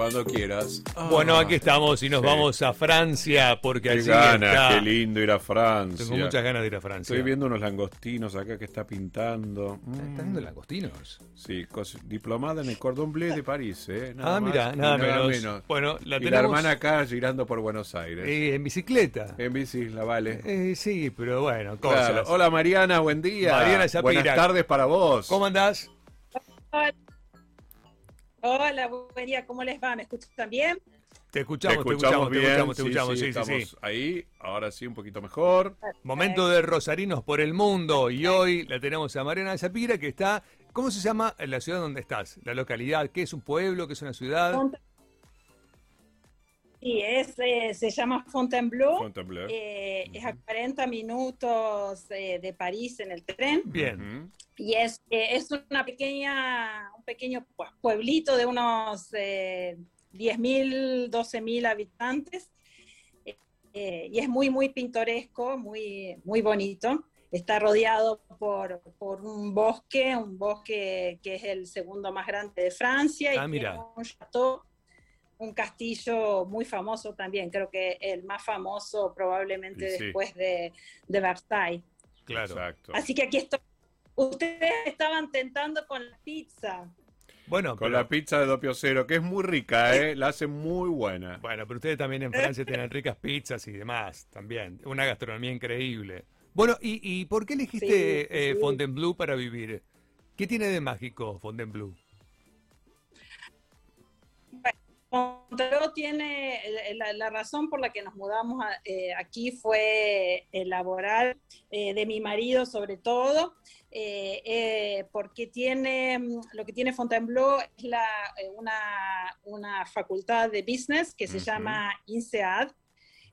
Cuando quieras. Bueno, aquí estamos y nos sí. vamos a Francia porque Qué allí ganas, está. qué lindo ir a Francia. Tengo muchas ganas de ir a Francia. Estoy viendo unos langostinos acá que está pintando. Mm. ¿Estás viendo langostinos? Sí, diplomada en el Cordon Bleu de París, ¿eh? Nada ah, mira, y nada, menos. Bueno, la y la hermana acá girando por Buenos Aires. eh, en bicicleta. En bici, la vale. Eh, sí, pero bueno, cosas. Claro. Hola Mariana, buen día. Mariana Shapira. Buenas tardes para vos. ¿Cómo andás? Hola. Buen día, ¿cómo les va? ¿Me escuchan bien? Te Te escuchamos, te escuchamos te bien. escuchamos, te escuchamos, sí, sí, estamos sí. ahí. Ahora sí, un poquito mejor. Momento de Rosarinos por el mundo y hoy la tenemos a Mariana Shapira que está, ¿cómo se llama la ciudad donde estás? La localidad, ¿qué es un pueblo? ¿Qué es una ciudad? Sí, es, eh, se llama Fontainebleau. Fontainebleau. Eh, Es a 40 minutos eh, de París en el tren Bien. Y es, eh, es una pequeña, un pequeño pue- pueblito de unos eh, 10.000, 12.000 habitantes Eh, eh, y es muy, muy pintoresco, muy, muy bonito. Está rodeado por, por un bosque, un bosque que es el segundo más grande de Francia y Ah, mira. tiene un chateau, un castillo muy famoso también, creo que el más famoso probablemente sí. después de, de Versailles. Claro. Exacto. Así que aquí estoy. Ustedes estaban tentando con la pizza. Bueno, Con pero, la pizza de Doppio Cero, que es muy rica, ¿eh? La hace muy buena. bueno, pero ustedes también en Francia tienen ricas pizzas y demás, también. Una gastronomía increíble. Bueno, ¿y, y por qué elegiste Sí, eh, sí. Fontainebleau para vivir? ¿Qué tiene de mágico Fontainebleau? Montreux tiene la, la razón por la que nos mudamos a- eh, aquí fue el laboral eh, de mi marido sobre todo, eh, eh, porque tiene mm, lo que tiene Fontainebleau es la, eh, una, una facultad de business que se llama INSEAD.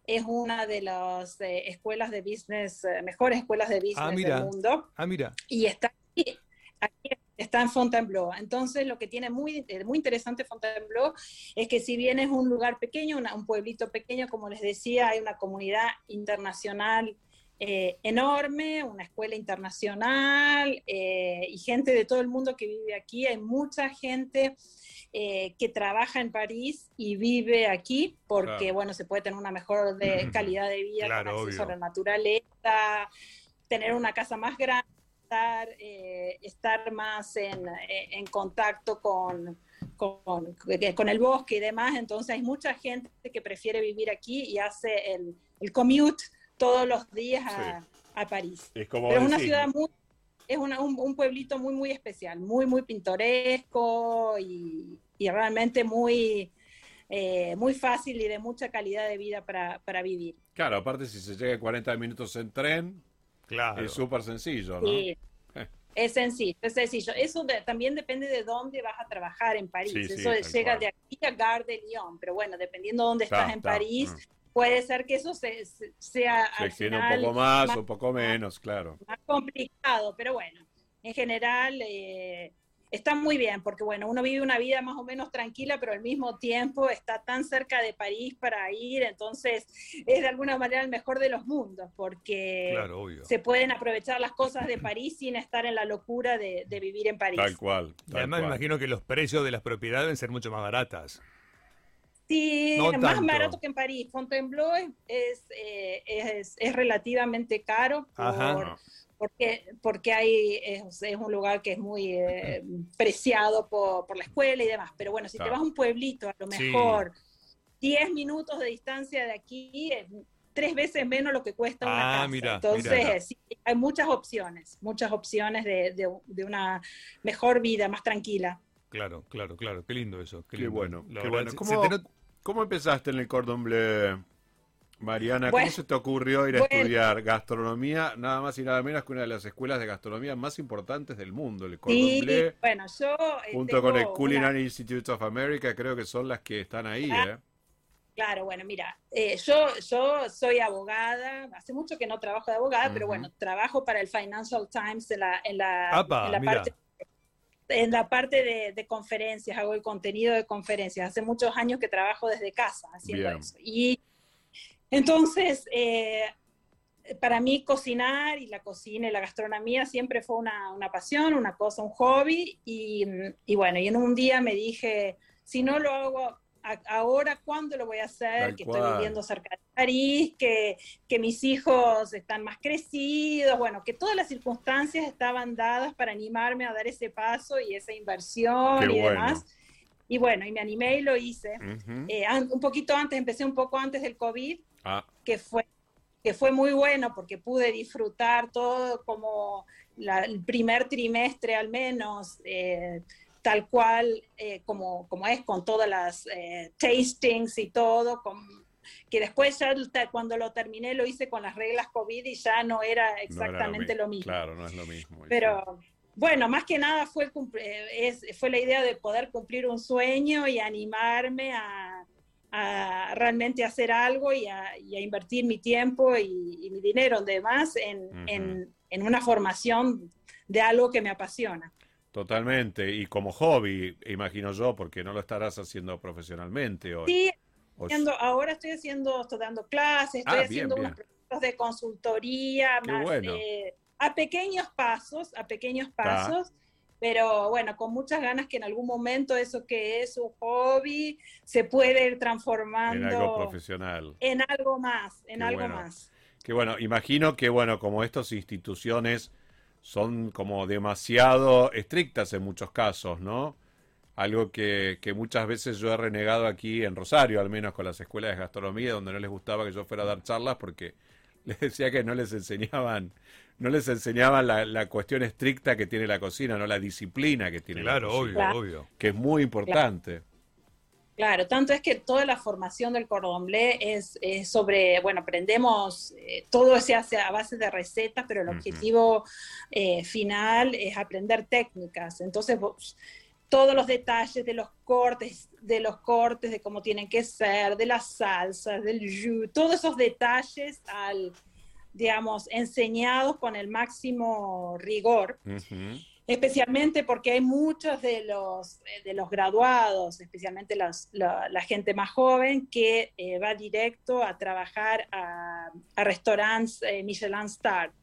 Es una de las eh, escuelas de business, eh, mejores escuelas de business mira. del mundo Ah, mira. y está aquí, aquí está en Fontainebleau. Entonces, lo que tiene muy, eh, muy interesante Fontainebleau es que si bien es un lugar pequeño, una- un pueblito pequeño, como les decía, hay una comunidad internacional eh, enorme, una escuela internacional eh, y gente de todo el mundo que vive aquí. Hay mucha gente eh, que trabaja en París y vive aquí porque, Claro. bueno, se puede tener una mejor de- calidad de vida Claro, con acceso obvio. a la naturaleza, tener una casa más grande, estar, eh, estar más en, eh, en contacto con, con, con el bosque y demás. Entonces hay mucha gente que prefiere vivir aquí y hace el, el commute todos los días a, a París. Es como Pero es una ciudad muy, es una- un, un pueblito muy, muy especial, muy, muy pintoresco y, y realmente muy, eh, muy fácil y de mucha calidad de vida para, para vivir. Claro, aparte si se llega en 40 minutos en tren, Claro. es súper sencillo, ¿no? Sí. Eh. Es sencillo, es sencillo. Eso de- también depende de dónde vas a trabajar en París. Sí, sí, eso llega cual. de aquí a Gare de Lyon, pero bueno, dependiendo de dónde Está, estás en está, París, mm. puede ser que eso se, se- sea Se al extiende un poco más, más- un poco menos, claro. más complicado, pero bueno, en general eh, está muy bien, porque bueno, uno vive una vida más o menos tranquila, pero al mismo tiempo está tan cerca de París para ir, entonces es de alguna manera el mejor de los mundos, porque Claro, se pueden aprovechar las cosas de París sin estar en la locura de, de vivir en París. Tal cual. Tal además me imagino que los precios de las propiedades deben ser mucho más baratas. Sí, No más tanto. barato que en París. Fontainebleau es, es, eh, es- es relativamente caro por- Ajá. Porque, porque hay, es, es un lugar que es muy eh, preciado por, por la escuela y demás. Pero bueno, si te vas a un pueblito, a lo mejor 10 minutos de distancia de aquí, es tres veces menos lo que cuesta una Ah, casa. mira, Entonces, mira. sí, hay muchas opciones, muchas opciones de, de- de una mejor vida, más tranquila. Claro, claro, claro. Qué lindo eso. Qué, Qué lindo. bueno, qué bueno. ¿Cómo, cómo empezaste en el Cordon Bleu, Mariana? ¿Cómo Bueno, se te ocurrió ir a bueno. estudiar gastronomía, nada más y nada menos que una de las escuelas de gastronomía más importantes del mundo, el Cordon Sí, Bleu, bueno, yo... eh, junto con el Culinary una- Institute of America, creo que son las que están ahí, Ah, ¿eh? Claro, bueno, mira, eh, yo, yo soy abogada, hace mucho que no trabajo de abogada, pero bueno, trabajo para el Financial Times en la, en la, Apa, en la parte, en la parte de, de conferencias, hago el contenido de conferencias. Hace muchos años que trabajo desde casa haciendo Bien. eso. Y entonces, eh, para mí cocinar y la cocina y la gastronomía siempre fue una, una pasión, una cosa, un hobby. Y, y bueno, y en un día me dije, si no lo hago ahora cuándo lo voy a hacer, que estoy viviendo cerca de París, que, que mis hijos están más crecidos, bueno, que todas las circunstancias estaban dadas para animarme a dar ese paso y esa inversión y demás. Y bueno, y me animé y lo hice. Eh, un poquito antes, empecé un poco antes del COVID, ah. que, fue, que fue muy bueno porque pude disfrutar todo como el primer trimestre al menos. Eh, tal cual eh, como, como es con todas las eh, tastings y todo, con, que después ya cuando lo terminé lo hice con las reglas COVID y ya no era exactamente lo, mismo. Claro, no es lo mismo. Pero bueno, más que nada fue, es, fue la idea de poder cumplir un sueño y animarme a, a realmente hacer algo y a, invertir mi tiempo y, mi dinero, además, en, en, en una formación de algo que me apasiona. Totalmente, y como hobby, imagino yo, porque no lo estarás haciendo profesionalmente hoy. Sí, ahora estoy haciendo, estoy dando clases, estoy ah, haciendo unos proyectos de consultoría, más, eh, a pequeños pasos, a pequeños pasos. Pero bueno, con muchas ganas que en algún momento eso que es un hobby se puede ir transformando en algo profesional. En algo más, en algo más. Que bueno, imagino que bueno, como estas instituciones son como demasiado estrictas en muchos casos, ¿no? Algo que, que, muchas veces yo he renegado aquí en Rosario, al menos con las escuelas de gastronomía, donde no les gustaba que yo fuera a dar charlas porque les decía que no les enseñaban, no les enseñaban la, la cuestión estricta que tiene la cocina, no la disciplina que tiene la cocina. Claro, obvio, obvio. Que es muy importante. Claro, tanto es que toda la formación del cordón bleu es, sobre, bueno, aprendemos, eh, todo se hace a base de recetas, pero el objetivo eh, final es aprender técnicas. Entonces, todos los detalles de los cortes, de los cortes, de cómo tienen que ser, de las salsas, del jus, todos esos detalles al, digamos, enseñados con el máximo rigor especialmente porque hay muchos de los, de los graduados, especialmente la, gente más joven, que eh, va directo a trabajar a, restaurantes eh, Michelin Star.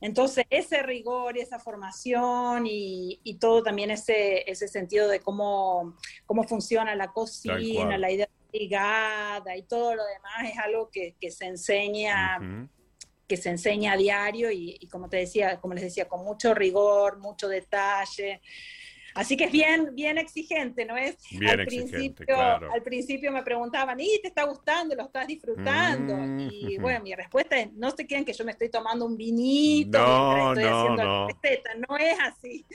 Entonces, ese rigor y esa formación y, todo también ese, ese sentido de cómo, cómo funciona la cocina, la idea ligada y todo lo demás es algo que, se enseña que se enseña a diario y, como te decía, como les decía, con mucho rigor, mucho detalle. Así que es bien, bien exigente, ¿no es? Bien al principio, Al principio me preguntaban, ¿y te está gustando? ¿Lo estás disfrutando? Y bueno, mi respuesta es, no se crean que yo me estoy tomando un vinito no, estoy no, haciendo no. la receta. No es así.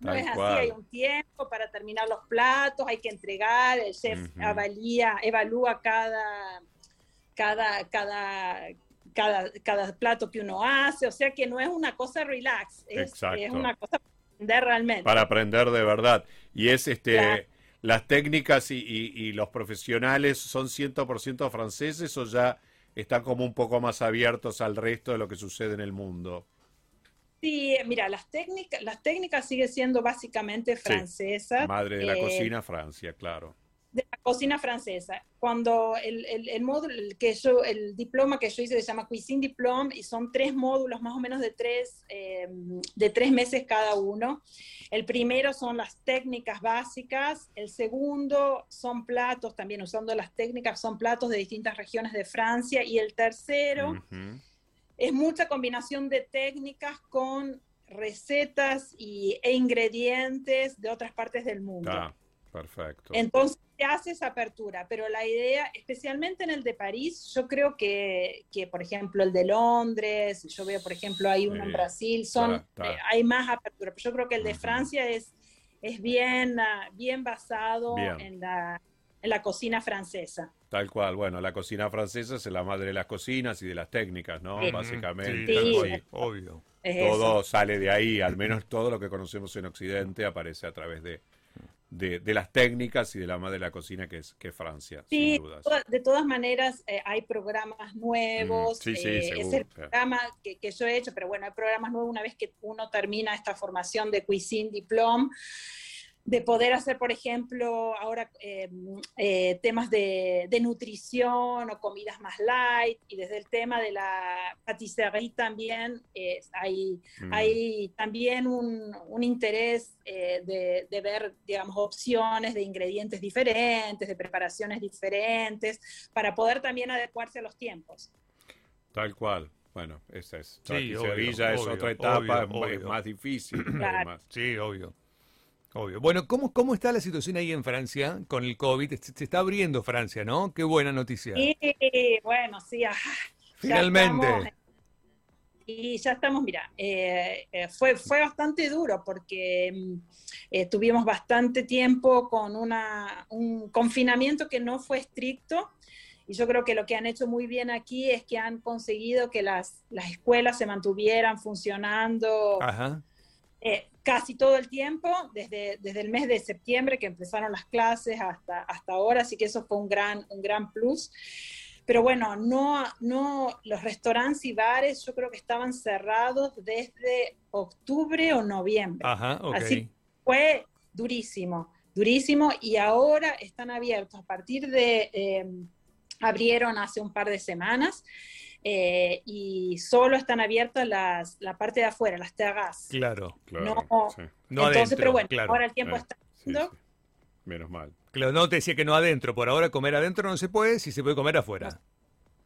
No es así. Hay un tiempo para terminar los platos, hay que entregar, el chef evalúa, evalúa cada, cada, cada, cada, cada plato que uno hace, o sea que no es una cosa relax, es, una cosa para aprender realmente. Para aprender de verdad. Y es este... ¿Las técnicas y, los profesionales son 100% franceses o ya están como un poco más abiertos al resto de lo que sucede en el mundo? Sí, mira, las técnicas, las técnicas siguen siendo básicamente francesas. Madre de la eh, cocina, Francia, claro de la cocina francesa. Cuando el, el, módulo que yo, el diploma que yo hice se llama Cuisine Diplome y son tres módulos más o menos de tres, eh, de tres meses cada uno. El primero son las técnicas básicas, el segundo son platos, también usando las técnicas, son platos de distintas regiones de Francia y el tercero es mucha combinación de técnicas con recetas y, e ingredientes de otras partes del mundo. Ah, perfecto. Entonces, hace esa apertura, pero la idea, especialmente en el de París, yo creo que, que por ejemplo, el de Londres, yo veo, por ejemplo, hay uno en Brasil, son, eh, hay más apertura, pero yo creo que el de Francia es, es bien, ah, bien basado En, la, en la cocina francesa. Tal cual, bueno, la cocina francesa es la madre de las cocinas y de las técnicas, ¿no? Básicamente. Sí, obvio. todo sale de ahí, al menos todo lo que conocemos en Occidente aparece a través de, de, las técnicas y de la madre de la cocina que es, que Francia, sí, sin dudas. De todas maneras, eh, hay programas nuevos. sí, sí, eh, es el programa que, que, yo he hecho, pero bueno, hay programas nuevos una vez que uno termina esta formación de Cuisine Diplom. De poder hacer, por ejemplo, ahora eh, eh, temas de, nutrición o comidas más light, y desde el tema de la patisserie también hay, mm. hay también un, un interés de, de, ver, digamos, opciones de ingredientes diferentes, de preparaciones diferentes, para poder también adecuarse a los tiempos. Tal cual. Bueno, esa es. Sí, es otra etapa, es más difícil. Sí, obvio. Obvio. Bueno, ¿cómo, ¿cómo está la situación ahí en Francia con el COVID? Se, está abriendo Francia, ¿no? Qué buena noticia. Sí, bueno, sí. Ah, Finalmente. y ya estamos, mira, eh, eh, fue, fue bastante duro porque mm, eh, tuvimos bastante tiempo con una, un confinamiento que no fue estricto y yo creo que lo que han hecho muy bien aquí es que han conseguido que las, las escuelas se mantuvieran funcionando eh, casi todo el tiempo, desde, desde el mes de septiembre que empezaron las clases hasta, hasta ahora, así que eso fue un gran, un gran plus. Pero bueno, no, no, los restaurantes y bares yo creo que estaban cerrados desde octubre o noviembre. Ajá, Así fue durísimo, durísimo y ahora están abiertos a partir de... Eh, abrieron hace un par de semanas eh, y solo están abiertas las, la parte de afuera, las terrazas. Claro, claro. No, entonces, pero bueno, ahora el tiempo está... Menos mal. Claro, no te decía que no adentro, por ahora comer adentro no se puede, si se puede comer afuera.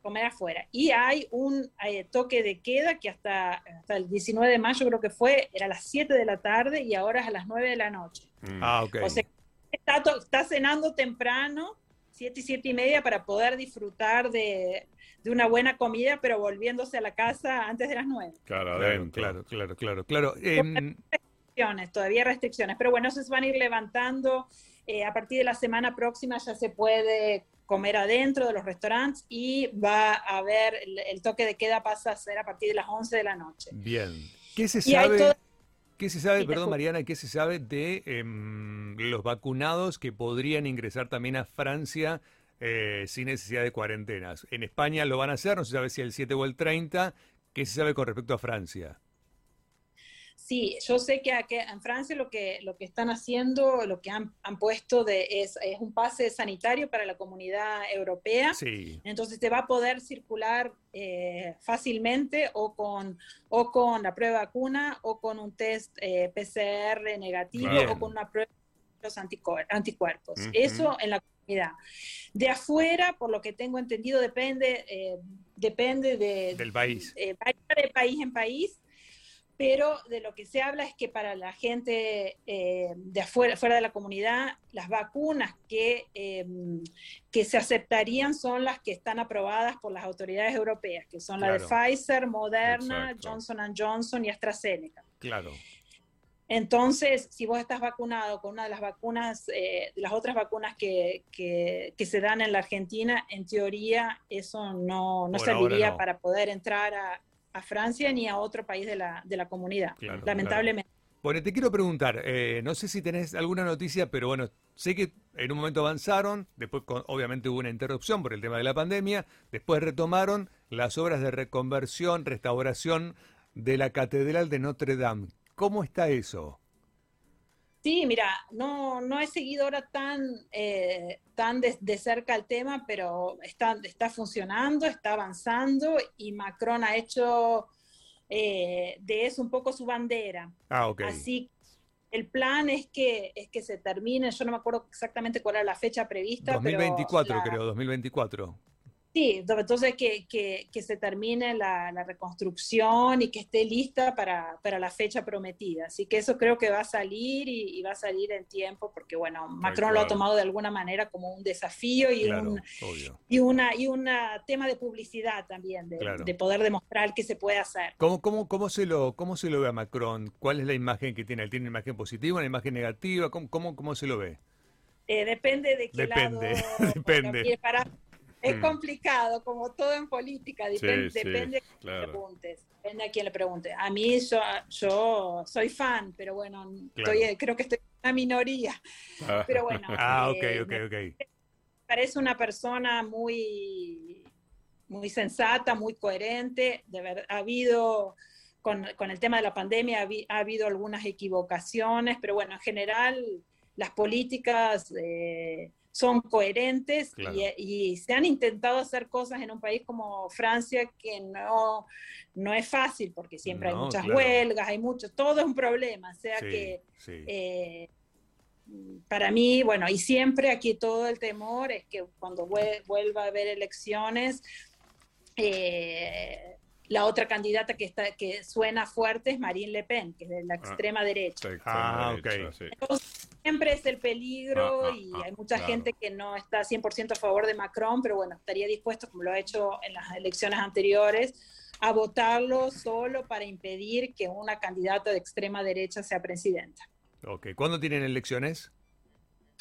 comer afuera. Y hay un eh, toque de queda que hasta, hasta el 19 de mayo creo que fue, era a las 7 de la tarde y ahora es a las 9 de la noche. Mm. Ah, ok. O sea, está, está cenando temprano siete y siete y media para poder disfrutar de, una buena comida, pero volviéndose a la casa antes de las nueve. Claro, claro, claro, claro, claro. Em, restricciones, todavía restricciones, pero bueno, eso se van a ir levantando. Eh, a partir de la semana próxima ya se puede comer adentro de los restaurantes y va a haber, el, toque de queda pasa a ser a partir de las 11 de la noche. Bien. ¿Qué se sabe? ¿Qué se sabe, perdón Mariana, qué se sabe de em, los vacunados que podrían ingresar también a Francia eh, sin necesidad de cuarentenas? En España lo van a hacer, no se sabe si el 7 o el 30. ¿Qué se sabe con respecto a Francia? Sí, yo sé que en Francia lo que, lo que están haciendo, lo que han, puesto de, es, un pase sanitario para la comunidad europea. Sí. Entonces te va a poder circular eh, fácilmente o con, o con la prueba vacuna o con un test eh, PCR negativo o con una prueba de los anticuerpos. Eso en la comunidad. De afuera, por lo que tengo entendido, depende, eh, depende de, del país. de país en país pero de lo que se habla es que para la gente eh, de afuera, fuera de la comunidad, las vacunas que, em, que se aceptarían son las que están aprobadas por las autoridades europeas, que son las de Pfizer, Moderna, Johnson Johnson y AstraZeneca. Claro. Entonces, si vos estás vacunado con una de las vacunas, eh, las otras vacunas que, que, se dan en la Argentina, en teoría eso no, no serviría para poder entrar a, a Francia ni a otro país de la, de la comunidad, lamentablemente. Bueno, te quiero preguntar, eh, no sé si tenés alguna noticia, pero bueno, sé que en un momento avanzaron, después obviamente hubo una interrupción por el tema de la pandemia, después retomaron las obras de reconversión, restauración de la Catedral de Notre Dame. ¿Cómo está eso? Sí, mira, no, no he seguido ahora tan, eh, tan de, cerca el tema, pero está, está funcionando, está avanzando y Macron ha hecho eh, de eso un poco su bandera. Ah, ok. Así el plan es que, es que se termine, yo no me acuerdo exactamente cuál era la fecha prevista. 2024 creo, 2024. Sí, entonces que, que, se termine la, reconstrucción y que esté lista para, la fecha prometida. Así que eso creo que va a salir y, va a salir en tiempo porque, bueno, Macron lo ha tomado de alguna manera como un desafío y, un, y una y un tema de publicidad también, de, poder demostrar que se puede hacer. ¿Cómo, cómo, cómo, se lo, ¿Cómo se lo ve a Macron? ¿Cuál es la imagen que tiene? ¿Tiene una imagen positiva, una imagen negativa? ¿Cómo, cómo, se lo ve? Eh, depende de qué depende, lado depende. Es mm. complicado, como todo en política, depende, depende a quién le preguntes. Depende a quién le pregunte. A mí yo, yo soy fan, pero bueno, estoy, creo que estoy en una minoría. Ah. Pero bueno. ah, eh, ok, ok. Parece una persona muy, muy sensata, muy coherente. De verdad, ha habido, con, con, el tema de la pandemia, ha, habido algunas equivocaciones, pero bueno, en general las políticas eh, son coherentes y, se han intentado hacer cosas en un país como Francia que no, no es fácil porque siempre hay muchas huelgas, hay mucho, todo es un problema, o sea que eh, para mí, bueno, y siempre aquí todo el temor es que cuando vuelva a haber elecciones, eh, la otra candidata que está que suena fuerte es Marine Le Pen, que es de la ah, extrema derecha. Ah, siempre es el peligro ah, ah, y hay mucha gente que no está 100% a favor de Macron, pero bueno, estaría dispuesto, como lo ha hecho en las elecciones anteriores, a votarlo solo para impedir que una candidata de extrema derecha sea presidenta. Ok, ¿cuándo tienen elecciones?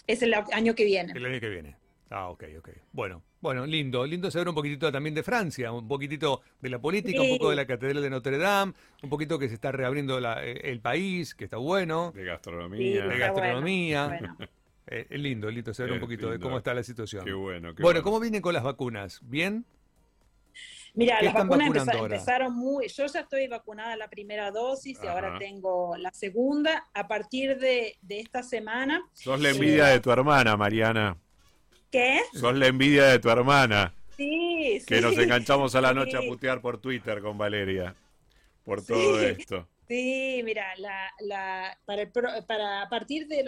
Es el año que viene. El año que viene. Ah, ok, ok. Bueno, bueno, lindo, lindo saber un poquitito también de Francia, un poquitito de la política, un poco de la Catedral de Notre Dame, un poquito que se está reabriendo eh, el país, que está bueno. De gastronomía. de gastronomía. Eh, es lindo, lindo saber un poquito de cómo está la situación. Qué bueno. Qué bueno, ¿cómo vienen con las vacunas? ¿Bien? Mira, las vacunas empezaron muy. Yo ya estoy vacunada la primera dosis y ahora tengo la segunda. A partir de, esta semana. Sos la envidia de tu hermana, Mariana. ¿Qué? Sos la envidia de tu hermana. Sí, Que nos enganchamos a la noche a putear por Twitter con Valeria. Por todo esto. Sí, mira, la, la, para, para a partir de,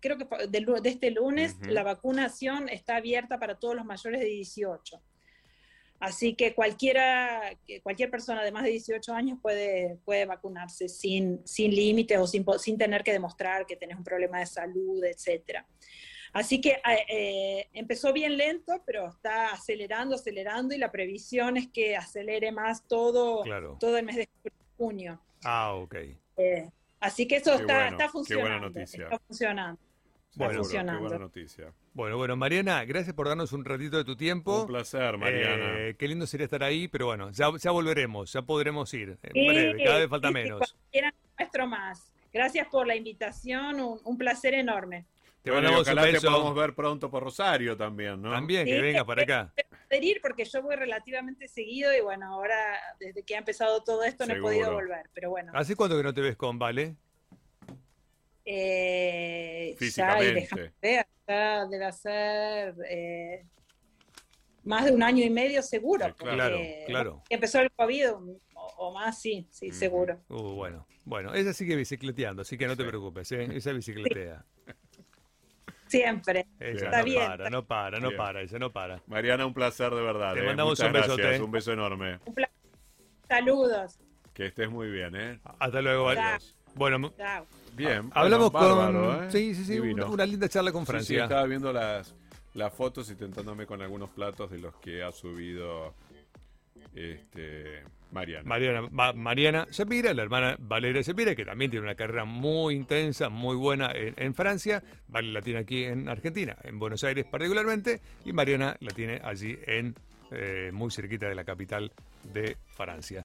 creo que de, de este lunes, la vacunación está abierta para todos los mayores de 18. Así que cualquiera, cualquier persona de más de 18 años puede, puede vacunarse sin, sin límites o sin, sin tener que demostrar que tenés un problema de salud, etc. Así que eh, empezó bien lento, pero está acelerando, acelerando y la previsión es que acelere más todo, todo el mes de junio. Ah, ok. Eh, así que eso está, está funcionando. Está funcionando. Bueno, qué buena noticia. Bueno, bueno, Mariana, gracias por darnos un ratito de tu tiempo. Un placer, Mariana. Eh, qué lindo sería estar ahí, pero bueno, ya, ya volveremos, ya podremos ir. En breve, cada vez falta menos. nuestro más. Gracias por la invitación, un, placer enorme. Te bueno, mandamos ojalá te podamos ver pronto por Rosario también, ¿no? También, que venga para acá. ir porque yo voy relativamente seguido y bueno, ahora desde que ha empezado todo esto no he podido volver, pero bueno. ¿Hace cuánto que no te ves con Vale? Eh, Físicamente. Ya, debe ser eh, más de un año y medio seguro. claro, claro. Empezó el COVID o, más, sí, sí, seguro. Uh, bueno, bueno, ella sigue bicicleteando, así que no te preocupes, ¿eh? esa bicicletea. Siempre. Está no bien. Para, no para, no para, ella no para. Mariana, un placer de verdad. Te ¿eh? mandamos un besote. Un beso enorme. Saludos. Que estés muy bien, ¿eh? Hasta luego, Adiós. Bueno, Chao. Bien. Hablamos con. ¿eh? Sí, sí, sí. Una, linda charla con Francia. Sí, estaba viendo las, las fotos y tentándome con algunos platos de los que ha subido este, Mariana. Mariana, Mariana Shapira, la hermana Valeria Shapira, que también tiene una carrera muy intensa, muy buena en, Francia. Vale la tiene aquí en Argentina, en Buenos Aires particularmente, y Mariana la tiene allí en eh, muy cerquita de la capital de Francia.